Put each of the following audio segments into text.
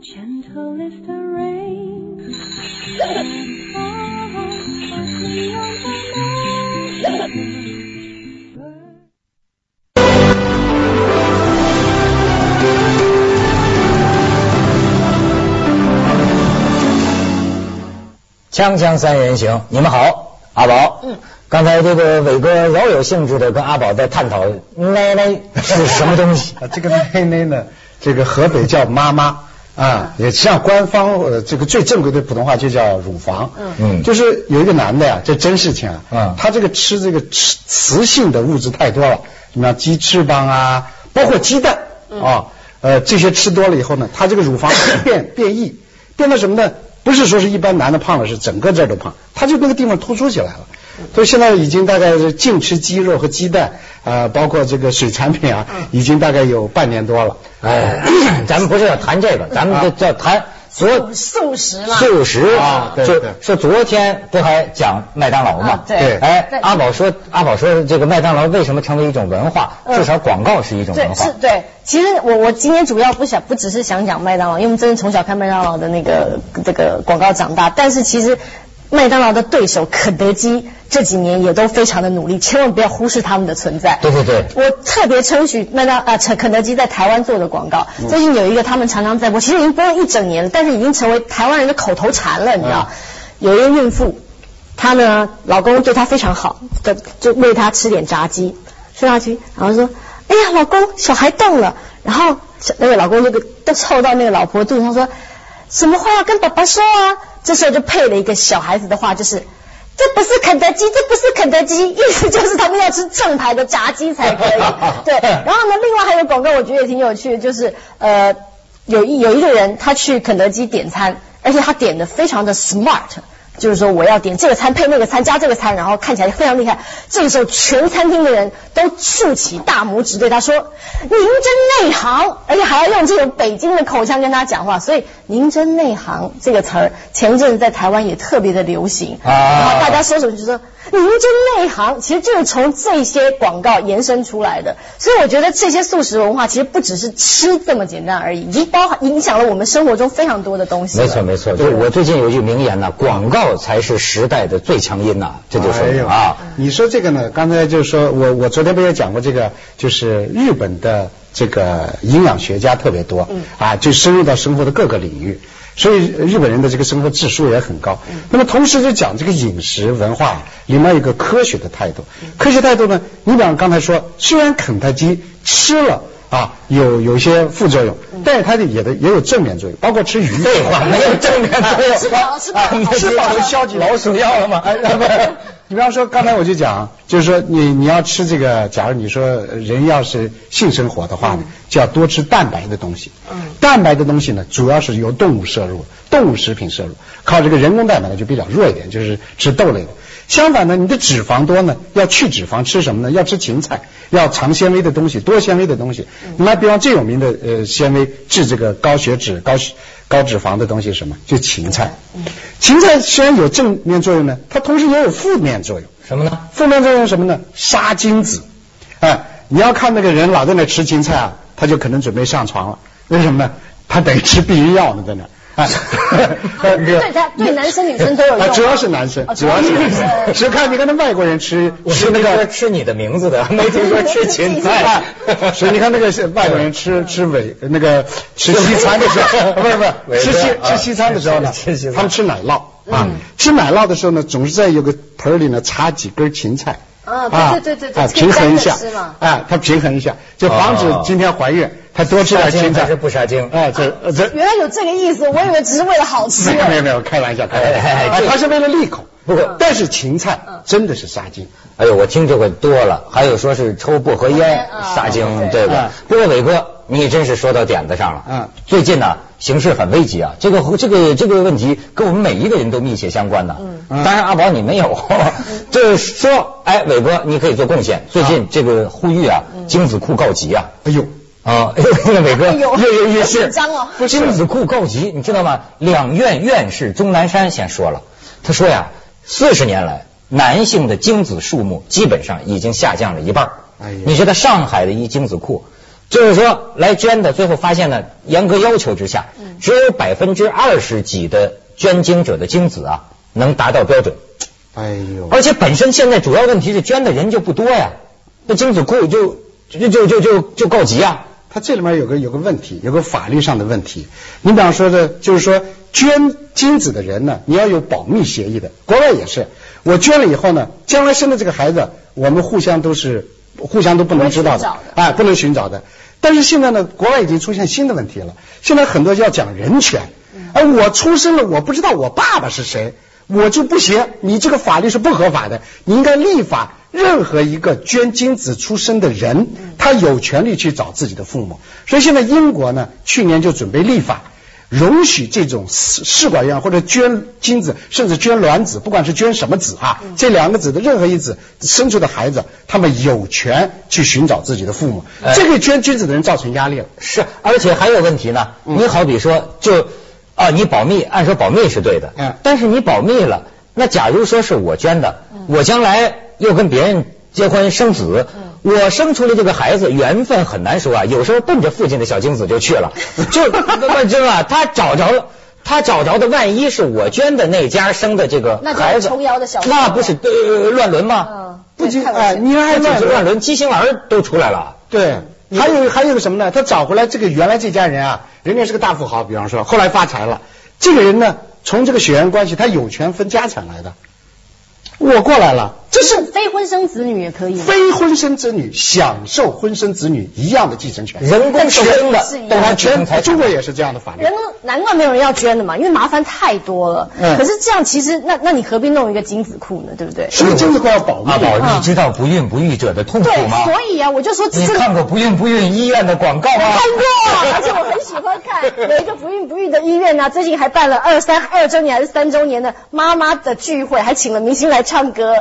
Gentle is the rain. Ah, softly on the lawn. 锵锵三人行，你们好，阿宝。嗯，刚才这个伟哥饶有兴致的跟阿宝在探讨奶奶是什么东西。啊，这个奶奶呢，这个河北叫妈妈啊，也像官方呃这个最正规的普通话就叫乳房。嗯嗯，就是有一个男的呀，这真事情啊，嗯他这个吃这个吃雌性的物质太多了，什么鸡翅膀啊，包括鸡蛋啊，呃这些吃多了以后呢，他这个乳房变 变异，变到什么呢？不是说是一般男的胖了，是整个这儿都胖，他就那个地方突出起来了。所以现在已经大概是净吃鸡肉和鸡蛋，啊，包括这个水产品啊，已经大概有半年多了。哎，咱们不是要谈这个，咱们要谈昨素食了，素食啊对说昨天不还讲麦当劳嘛啊？对对哎，阿宝说，阿宝说这个麦当劳为什么成为一种文化？嗯至少广告是一种文对，化是。对。其实我我今天主要不想不只是想讲麦当劳，因为我们真的从小看麦当劳的那个这个广告长大。但是其实麦当劳的对手肯德基这几年也都非常的努力，千万不要忽视他们的存在。对对对我特别称许麦当啊肯肯德基在台湾做的广告，嗯最近有一个他们常常在播，其实已经播了一整年了，但是已经成为台湾人的口头禅了，你知道？嗯有一个孕妇，她呢老公对她非常好，的就喂她吃点炸鸡，吃炸鸡，然后说：“哎呀，老公，小孩动了。”然后那个老公那个都凑到那个老婆肚子上说：“什么话要跟爸爸说啊？”这时候就配了一个小孩子的话，就是。这不是肯德基，这不是肯德基，意思就是他们要吃正牌的炸鸡才可以。对，然后呢，另外还有广告，我觉得也挺有趣的，就是呃，有一有一个人他去肯德基点餐，而且他点的非常的 smart，就是说我要点这个餐配那个餐加这个餐，然后看起来非常厉害。这个时候，全餐厅的人都竖起大拇指对他说：“您真内行！”而且还要用这种北京的口腔跟他讲话。所以“您真内行”这个词儿，前一阵子在台湾也特别的流行。啊然后大家说什么就说“您真内行”，其实就是从这些广告延伸出来的。所以我觉得这些素食文化其实不只是吃这么简单而已，已经包含影响了我们生活中非常多的东西。没错没错，就是我最近有一句名言呐，广告才是时代的最强音呐，这就说哎呦明啊。你说这个呢？刚才就是说我我昨天不也讲过这个，就是日本的这个营养学家特别多，嗯啊，就深入到生活的各个领域，所以日本人的这个生活质素也很高。那么同时就讲这个饮食文化里面有一个科学的态度，科学态度呢，你比方刚才说，虽然肯德基吃了。啊，有有些副作用，但是它的也的也有正面作用，包括吃鱼。废话，没有正面作用。吃饱吃饱啊吃饱了消极老鼠药了吗？你比方说刚才我就讲，就是说你你要吃这个，假如你说呃人要是性生活的话呢，就要多吃蛋白的东西。嗯蛋白的东西呢，主要是由动物摄入，动物食品摄入，靠这个人工蛋白呢就比较弱一点，就是吃豆类的。相反呢，你的脂肪多呢，要去脂肪，吃什么呢？要吃芹菜，要长纤维的东西，多纤维的东西。那比方最有名的呃纤维治这个高血脂、高血高脂肪的东西是什么？就芹菜。芹菜虽然有正面作用呢，它同时也有负面作用。什么呢？负面作用是什么呢？杀精子。哎，你要看那个人老在那吃芹菜啊，他就可能准备上床了。为什么呢？他等于吃避孕药呢，在那。哎，对他对男生女生都有用。主要是男生，哦主要是男生。只看你看那外国人吃我是那吃那个个吃你的名字的，没听说吃芹菜。所以你看那个是外国人吃吃尾那个吃西餐的时候，不是不是吃西啊吃西餐的时候呢吃西，他们吃奶酪啊，吃奶酪的时候呢，总是在有个盆里呢插几根芹菜。啊对对对对啊，平衡一下哎，它平衡一下，就防止哦。今天怀孕，它多吃点青菜还是不杀精哎，这呃这原来有这个意思，我以为只是为了好吃。没有没有没有，开玩笑，开玩笑，哎哎哎这啊它是为了利口。不过但是芹菜真的是杀精。哎呦，我听这个多了，还有说是抽薄荷烟啊杀精，对这个啊。不过伟哥，你真是说到点子上了。嗯最近呢，形势很危急啊，这个这个这个问题跟我们每一个人都密切相关的。嗯嗯当然阿宝你没有，就是说，哎，伟哥你可以做贡献。最近这个呼吁啊，精子库告急啊。哎呦，啊，那 个伟哥哎呦跃跃欲试，好紧张哦不是精子库告急，你知道吗？两院院士钟南山先说了，他说呀，四十年来男性的精子数目基本上已经下降了一半。哎呀你知道上海的一精子库，就是说来捐的，最后发现呢，严格要求之下，只有百分之二十几的捐精者的精子啊能达到标准，哎呦，而且本身现在主要问题是捐的人就不多呀，那精子库就就就就就就告急啊。它这里面有个有个问题，有个法律上的问题。你比方说的，就是说捐精子的人呢，你要有保密协议的。国外也是，我捐了以后呢，将来生的这个孩子，我们互相都是互相都不能知道的不能寻找的啊，不能寻找的。但是现在呢，国外已经出现新的问题了。现在很多要讲人权，而我出生了，我不知道我爸爸是谁，我就不行。你这个法律是不合法的，你应该立法，任何一个捐精子出生的人，他有权利去找自己的父母。所以现在英国呢，去年就准备立法。容许这种试试管婴儿或者捐精子，甚至捐卵子，不管是捐什么子啊，这两个子的任何一子生出的孩子，他们有权去寻找自己的父母。哎这给捐精子的人造成压力了。是，而且还有问题呢。嗯你好比说，就啊，你保密，按说保密是对的，嗯但是你保密了，那假如说是我捐的，嗯我将来又跟别人结婚生子，嗯我生出来这个孩子缘分很难说啊，有时候奔着父亲的小精子就去了，就那真啊，他找着了。他找着的万一是我捐的那家生的这个那就是孩子，琼瑶的小那不是呃乱伦吗？嗯，不仅太危险哎，你还那乱乱伦，畸形儿都出来了。对，还有还有个什么呢？他找回来这个原来这家人啊，人家是个大富豪，比方说后来发财了，这个人呢，从这个血缘关系，他有权分家产来的。我过来了，这是是非婚生子女也可以？非婚生子女享受婚生子女一样的继承权，人工受精的是一样，但他继承财产全中国也是这样的法律人。难怪没有人要捐的嘛，因为麻烦太多了。嗯可是这样其实那那你何必弄一个精子库呢？对不对？所以精子库要保密阿？宝，嗯你知道不孕不育者的痛苦对，吗？所以啊，我就说你看过不孕不育医院的广告吗？看过，而且我很喜欢看有一个不孕不育的医院呢、最近还办了二三二周年还是三周年的妈妈的聚会，还请了明星来唱歌，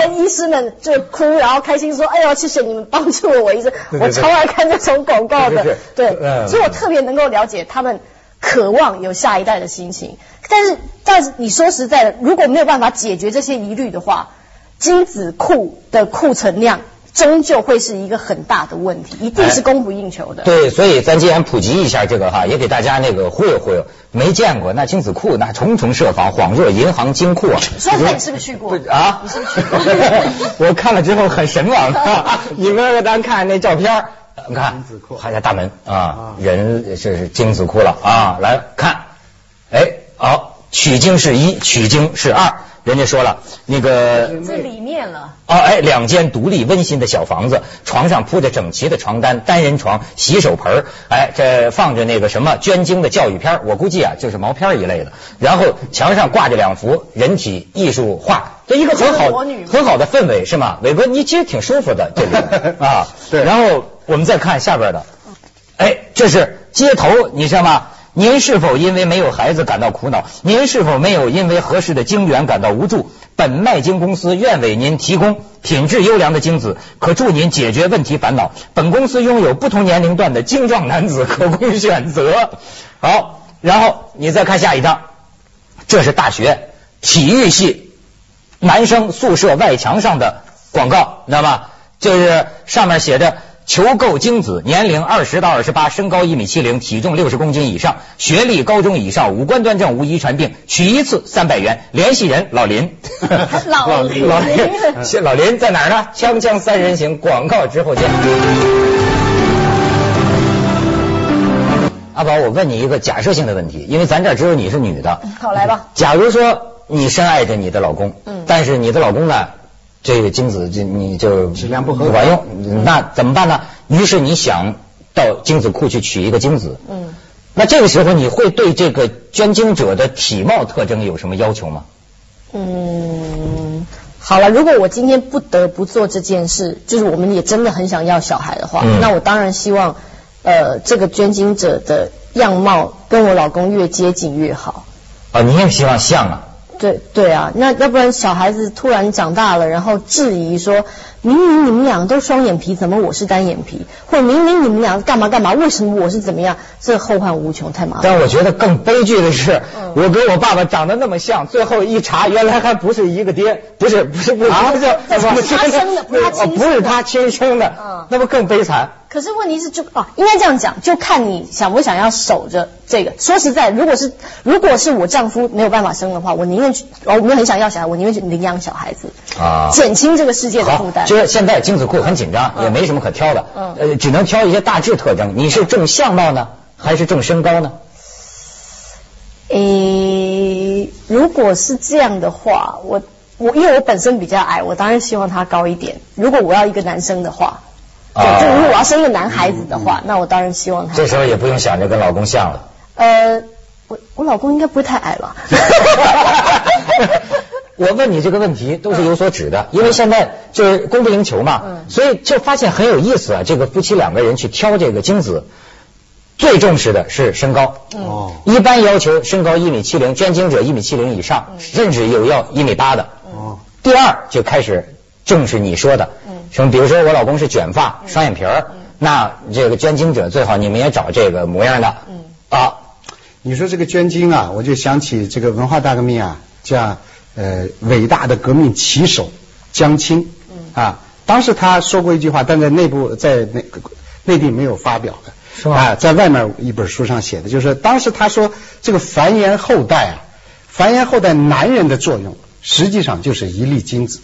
跟医师们就哭，然后开心说：“哎呦，谢谢你们帮助了我一次。”对对我超爱看这种广告的对嗯，所以我特别能够了解他们渴望有下一代的心情。但是，但是你说实在的，如果没有办法解决这些疑虑的话，精子库的库存量终究会是一个很大的问题，一定是供不应求的。对，所以咱既然普及一下这个哈，也给大家那个忽悠忽悠。没见过那精子库，那重重设防，恍若银行金库啊！说实在，你是不是去过？啊你是不是去过？我看了之后很神往啊！你们给咱看那照片儿，你看精子库还在大门啊啊，人这是精子库了啊！来看，哎，好，取经是一，取经是二。人家说了，那个这里面了，哦，哎，两间独立温馨的小房子，床上铺着整齐的床单，单人床，洗手盆儿，哎，这放着那个什么捐精的教育片儿我估计啊就是毛片一类的。然后墙上挂着两幅人体艺术画，这一个很好很好的氛围是吗？伟哥，你其实挺舒服的这里 啊。对然后我们再看下边的，哎，这是街头，你知道吗？您是否因为没有孩子感到苦恼？您是否没有因为合适的精源感到无助？本麦精公司愿为您提供品质优良的精子，可助您解决问题烦恼。本公司拥有不同年龄段的精壮男子 可供选择。好，然后你再看下一张，这是大学体育系男生宿舍外墙上的广告，你知道吗？就是上面写着。求购精子，年龄二十到二十八，身高一米七零，体重六十公斤以上，学历高中以上，五官端正，无遗传病，取一次三百元。联系人 老林，老林老林，谢老林在哪儿呢？锵锵三人行，广告之后见。阿宝，我问你一个假设性的问题，因为咱这儿只有你是女的。好来吧。假如说你深爱着你的老公，嗯但是你的老公呢，这个精子就你就质量不合格管用，那怎么办呢？于是你想到精子库去取一个精子，嗯，那这个时候你会对这个捐精者的体貌特征有什么要求吗？嗯，好了，如果我今天不得不做这件事，就是我们也真的很想要小孩的话，嗯那我当然希望，呃，这个捐精者的样貌跟我老公越接近越好。啊，你也希望像啊？对对啊，那要不然小孩子突然长大了，然后质疑说，明明你们俩都双眼皮，怎么我是单眼皮？或者明明你们俩干嘛干嘛，为什么我是怎么样？这后患无穷，太麻烦。但我觉得更悲剧的是，嗯我跟我爸爸长得那么像，最后一查，原来还不是一个爹，不是不是不是啊不是他生的不是他亲生的哦不是他亲生的嗯，那不更悲惨？可是问题是就哦，应该这样讲，就看你想不想要守着这个。说实在，如果是如果是我丈夫没有办法生的话，我宁愿去，哦，我们很想要小孩，我宁愿去领养小孩子，啊减轻这个世界的负好，担。就是现在精子库很紧张，也没什么可挑的，嗯呃，只能挑一些大致特征。你是重相貌呢，还是重身高呢？诶，如果是这样的话，我我因为我本身比较矮，我当然希望他高一点。如果我要一个男生的话，对，啊就如果我要生个男孩子的话，那我当然希望他。这时候也不用想着跟老公像了。呃，我我老公应该不会太矮吧？我问你这个问题都是有所指的，因为现在就是供不应求嘛，嗯所以就发现很有意思啊。这个夫妻两个人去挑这个精子，最重视的是身高。哦一般要求身高一米七零，捐精者一米七零以上，甚至有要一米八的。哦，第二就开始重视你说的，嗯什么比如说我老公是卷发、双眼皮儿，那这个捐精者最好你们也找这个模样的。嗯。啊，你说这个捐精啊，我就想起这个文化大革命啊，叫呃伟大的革命旗手江青。啊，当时他说过一句话，但在内部在那个内地没有发表的，啊，在外面一本书上写的，就是当时他说这个繁衍后代啊，繁衍后代男人的作用实际上就是一粒精子。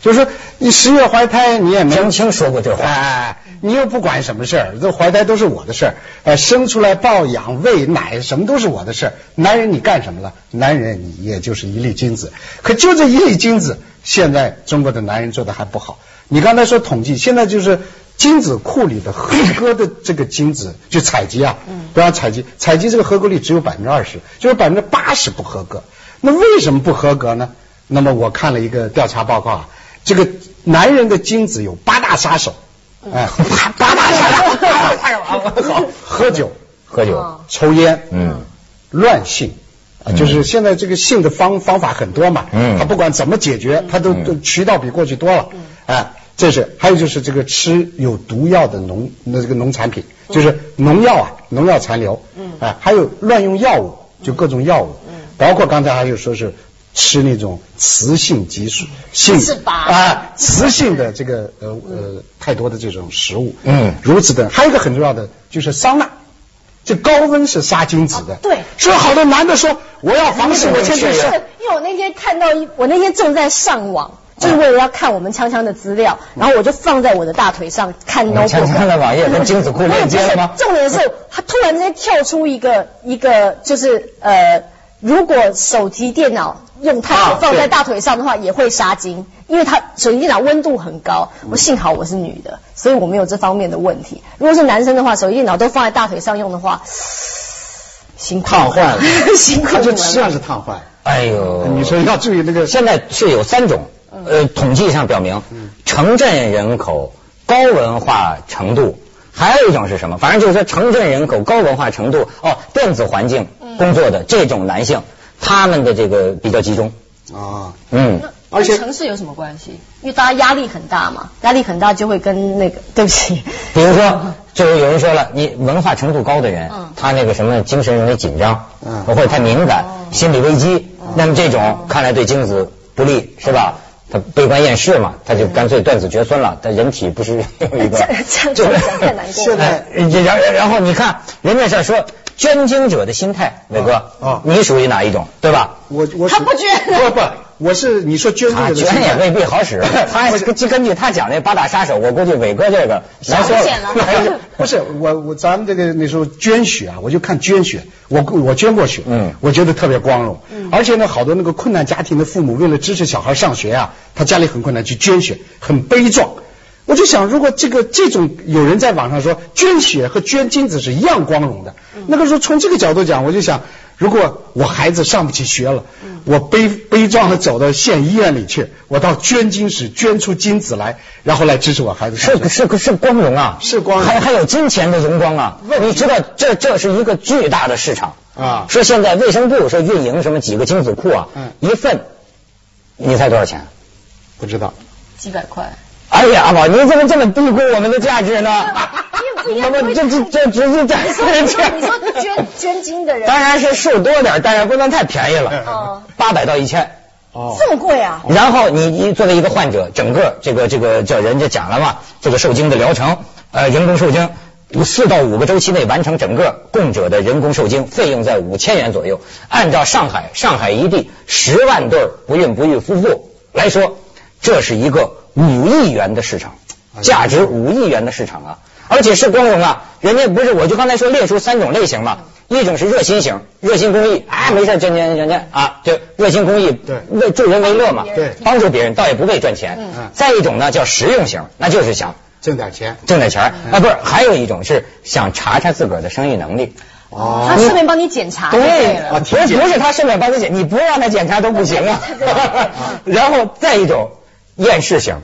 就是说，你十月怀胎，你也没江青说过这话。哎，你又不管什么事儿，这怀胎都是我的事儿，哎，生出来抱养、喂奶，什么都是我的事儿。男人你干什么了？男人你也就是一粒精子，可就这一粒精子，现在中国的男人做的还不好。你刚才说统计，现在就是精子库里的合格的这个精子，就采集啊，不要采集，采集这个合格率只有百分之二十，就是百分之八十不合格。那为什么不合格呢？那么我看了一个调查报告啊，这个男人的精子有八大杀手，哎，八大杀手，好，喝酒、喝酒，哦。抽烟，嗯，乱性。啊就是现在这个性的方方法很多嘛，嗯。他不管怎么解决，他都嗯。都渠道比过去多了，哎，这是还有就是这个吃有毒药的农那这个农产品，就是农药啊，农药残留，嗯。哎，还有乱用药物，就各种药物，包括刚才还有说是吃那种雌性激素性啊，雌性的这个呃呃太多的这种食物，嗯如此的，还有一个很重要的就是桑拿。这高温是杀精子的，啊对所以好多男的说我要防止我是是天天射是，因为我那天看到一，我那天正在上网，就是为了要看我们锵锵的资料，然后我就放在我的大腿上看你 notebook。锵锵的网页跟精子库链接了吗重点是，他突然之间跳出一个一个，就是呃，如果手提电脑用太啊久放在大腿上的话，也会杀精，因为它手提电脑温度很高。我幸好我是女的，所以我没有这方面的问题。如果是男生的话，手提电脑都放在大腿上用的话，辛苦烫坏了 辛苦了。就实际上是烫坏。哎呦，你说要注意那个现在是有三种，呃，统计上表明，城镇人口高文化程度，还有一种是什么？反正就是说城镇人口高文化程度，哦，电子环境工作的这种男性，他们的这个比较集中，啊，嗯。而且城市有什么关系？因为大家压力很大嘛，压力很大就会跟那个，对不起，比如说，就是有人说了，你文化程度高的人，嗯他那个什么精神容易紧张，嗯或者太敏感，哦心理危机，那么这种看来对精子不利，是吧？他悲观厌世嘛，他就干脆断子绝孙了。他人体不是 有一个 这这这样太难过了现在哎然然后你看人家这说捐精者的心态，伟哥，啊。你属于哪一种，对吧？我我他不捐。不不，我是你说捐他这个的捐也未必好使，他根根据他讲那八大杀手，我估计伟哥这个难说了。不是不是我我咱们这个那时候捐血啊，我就看捐血，我我捐过血，嗯。我觉得特别光荣，而且呢，好多那个困难家庭的父母为了支持小孩上学啊，他家里很困难去捐血，很悲壮。我就想，如果这个这种有人在网上说捐血和捐精子是一样光荣的，那个时候从这个角度讲，我就想，如果我孩子上不起学了，我悲悲壮的走到县医院里去，我到捐精室捐出精子来，然后来支持我孩子上学。是是是光荣啊，是光荣还还有金钱的荣光啊！你知道这这是一个巨大的市场啊说现在卫生部说运营什么几个精子库啊，嗯一份，你猜多少钱？不知道。几百块。哎呀，宝，你怎么这么低估我们的价值呢？因为不一样我们这这这直接这你说你说你说捐 捐精的人，当然是数多点，但是不能太便宜了哦，八百到一千。哦这么贵啊？然后你你作为一个患者，整个这个这个叫人家讲了嘛，这个受精的疗程呃，人工受精。四到五个周期内完成整个供者的人工受精，费用在五千元左右。按照上海上海一地十万对不孕不育夫妇来说，这是一个五亿元的市场，价值五亿元的市场啊！而且是光荣啊！人家不是，我就刚才说列出三种类型嘛，一种是热心型，热心公益，啊，没事捐捐捐捐啊，就热心公益，对为助人为乐嘛，对帮助别人，倒也不为赚钱。嗯再一种呢叫实用型，那就是想挣点钱。挣点钱儿啊，不是，还有一种是想查查自个儿的生育能力。哦他顺便帮你检查就对了。不是不是他顺便帮你检，你不让他检查都不行啊。然后再一种厌世型，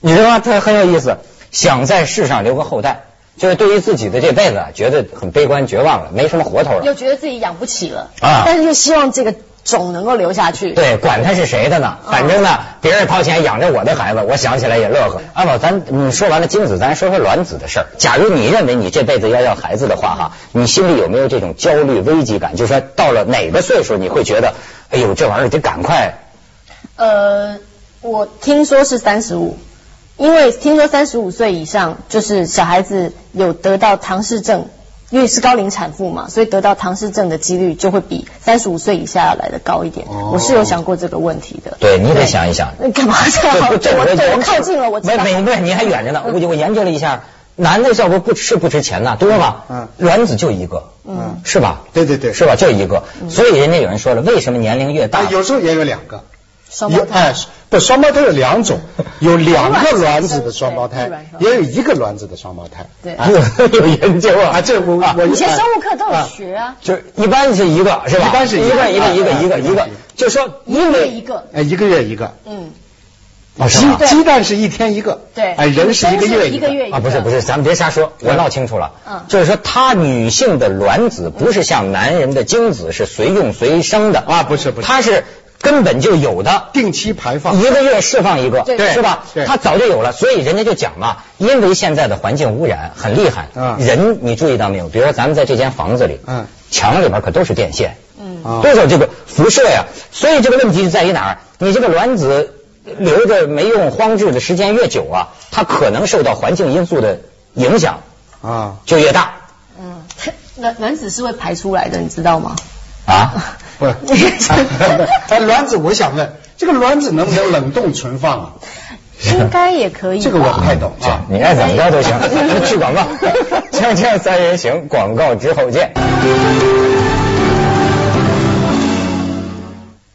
你知道吗？他很有意思，想在世上留个后代，就是对于自己的这辈子啊，觉得很悲观绝望了，没什么活头了又。觉得自己养不起了啊但是又希望这个种能够留下去。对，管他是谁的呢，反正呢，别人掏钱养着我的孩子，我想起来也乐呵。阿宝，咱你说完了精子，咱说说卵子的事儿。假如你认为你这辈子要要孩子的话，哈，你心里有没有这种焦虑、危机感？就是说，到了哪个岁数，你会觉得，哎呦，这玩意儿得赶快呃，我听说是三十五，因为听说三十五岁以上，就是小孩子有得到唐氏症，因为是高龄产妇嘛，所以得到唐氏症的几率就会比三十五岁以下要来的高一点。哦我是有想过这个问题的。对你得想一想。你 干嘛这样？这我对我靠近了，我。没没没，你还远着呢。我我研究了一下，男的要不不是不值钱呐，多吗？嗯卵子就一个，嗯是吧？对对对是吧？就一个。所以人家有人说了，为什么年龄越大啊，，有时候也有两个。双胞胎。有哎，不，双胞胎有两种，有 两个卵子的双胞胎，也有一个卵子的双胞胎。对。啊 有研究啊。啊，这我啊我以前生物课都有学啊。就一般是一个，是吧？一般是一个一个一个一个一个就说一个月一个，哎，一个月一个。嗯？鸡鸡蛋是一天一个，对。哎，人是一个月一个。月一个。啊，不是不是，咱们别瞎说，我闹清楚了。嗯。就是说，她女性的卵子不是像男人的精子是随用随生的。啊不是不是。它是根本就有的。定期排放。一个月释放一个，对是吧？对它早就有了，所以人家就讲嘛，因为现在的环境污染很厉害，嗯人你注意到没有？比如说咱们在这间房子里，嗯墙里边可都是电线，嗯啊多少这个辐射呀？所以这个问题就在于哪儿？你这个卵子留着没用、荒置的时间越久啊，它可能受到环境因素的影响啊，就越大嗯，卵卵子是会排出来的，你知道吗？啊。不是，哎，卵子，我想问，这个卵子能不能冷冻存放啊？应该也可以。这个我不太懂啊，。你爱怎么着都行。去广告，锵锵三人行，广告之后见。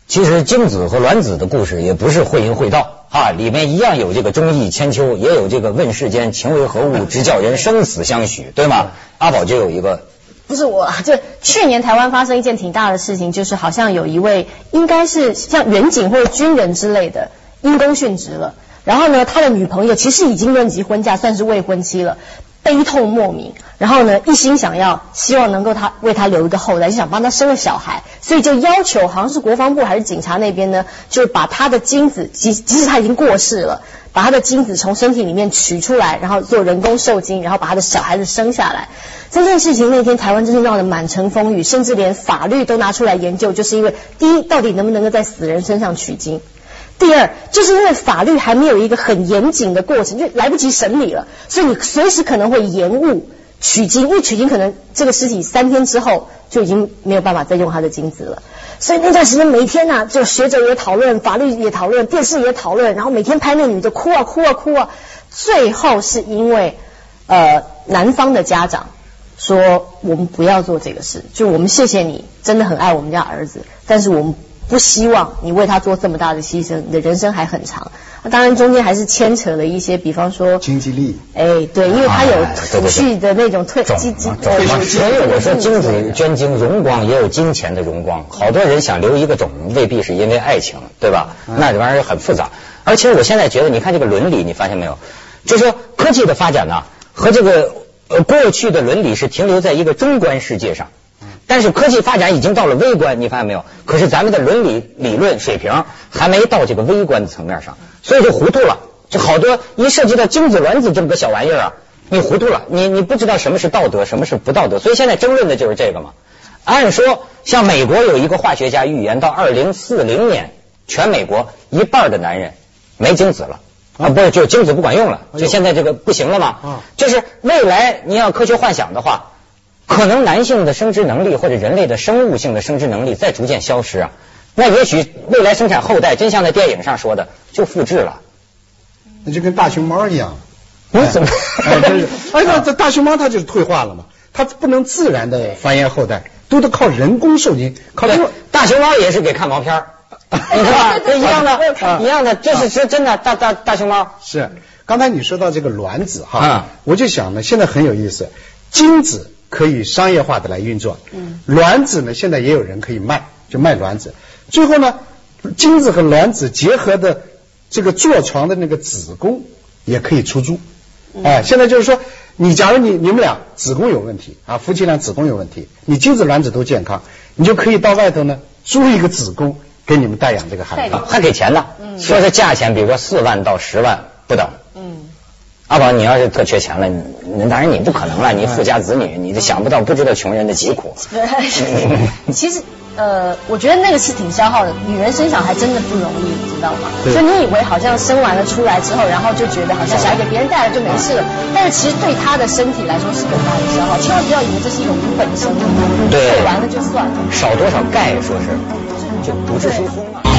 其实精子和卵子的故事也不是会淫会道啊，里面一样有这个忠义千秋，也有这个问世间情为何物，直叫人生死相许，对吗？阿宝就有一个不是我，就去年台湾发生一件挺大的事情，就是好像有一位应该是像远警或者军人之类的因公殉职了，然后呢，他的女朋友其实已经论及婚嫁，算是未婚妻了。悲痛莫名，然后呢，一心想要希望能够他为他留一个后代，就想帮他生个小孩，所以就要求好像是国防部还是警察那边呢，就把他的精子，即即使他已经过世了，把他的精子从身体里面取出来，然后做人工受精，然后把他的小孩子生下来。这件事情那天台湾真是闹得满城风雨，甚至连法律都拿出来研究，就是因为第一，到底能不能够在死人身上取精？第二，就是因为法律还没有一个很严谨的过程，就来不及审理了，所以你随时可能会延误取精，因为取精可能这个尸体三天之后就已经没有办法再用他的精子了。所以那段时间每天呐、就学者也讨论，法律也讨论，电视也讨论，然后每天拍那女的哭啊哭啊哭啊，最后是因为呃男方的家长说我们不要做这个事，就我们谢谢你，真的很爱我们家儿子，但是我们不希望你为他做这么大的牺牲，你的人生还很长。那当然中间还是牵扯了一些，比方说经济利益。哎，对，因为他有储蓄的那种退种基金所以我说精子捐精荣光也有金钱的荣光。好多人想留一个种，未必是因为爱情，对吧？那这玩意儿很复杂。而且我现在觉得，你看这个伦理，你发现没有？就是说科技的发展呢，和这个呃过去的伦理是停留在一个中观世界上。但是科技发展已经到了微观，你发现没有？可是咱们的伦理理论水平还没到这个微观的层面上，所以就糊涂了。就好多一涉及到精子卵子这么个小玩意儿啊，你糊涂了，你你不知道什么是道德，什么是不道德。所以现在争论的就是这个嘛。按说，像美国有一个化学家预言，到二零四零年，全美国一半的男人没精子了，啊，不是，就是精子不管用了，就现在这个不行了嘛。啊就是未来你要科学幻想的话，可能男性的生殖能力或者人类的生物性的生殖能力在逐渐消失啊。那也许未来生产后代，真像在电影上说的，就复制了。那就跟大熊猫一样。你怎么哎，真是，哎，那这大熊猫它就是退化了嘛，它不能自然的繁衍后代，都得靠人工授精，靠。大熊猫也是给看毛片儿，你知道吧？这一样啊的，一样的，这是是真的大大大熊猫。是，刚才你说到这个卵子哈，啊我就想呢，现在很有意思，精子可以商业化的来运作，嗯，卵子呢现在也有人可以卖，就卖卵子，最后呢，精子和卵子结合的这个坐床的那个子宫也可以出租，嗯。哎，现在就是说，你假如你你们俩子宫有问题啊，夫妻俩子宫有问题，你精子卵子都健康，你就可以到外头呢租一个子宫给你们代养这个孩子。还给钱呢，嗯。说是价钱，比如说四万到十万不等。嗯，阿宝，你要是特缺钱了，你你当然你不可能了，你富家子女，你都想不到，不知道穷人的疾苦。其实呃，我觉得那个是挺消耗的。女人生小孩真的不容易，你知道吗？就你以为好像生完了出来之后，然后就觉得好像小孩给别人带了就没事了，但是其实对她的身体来说是很大的消耗。千万不要以为这是一种无本生意，对做完了就算了。少多少钙，说是就不是疏松啊。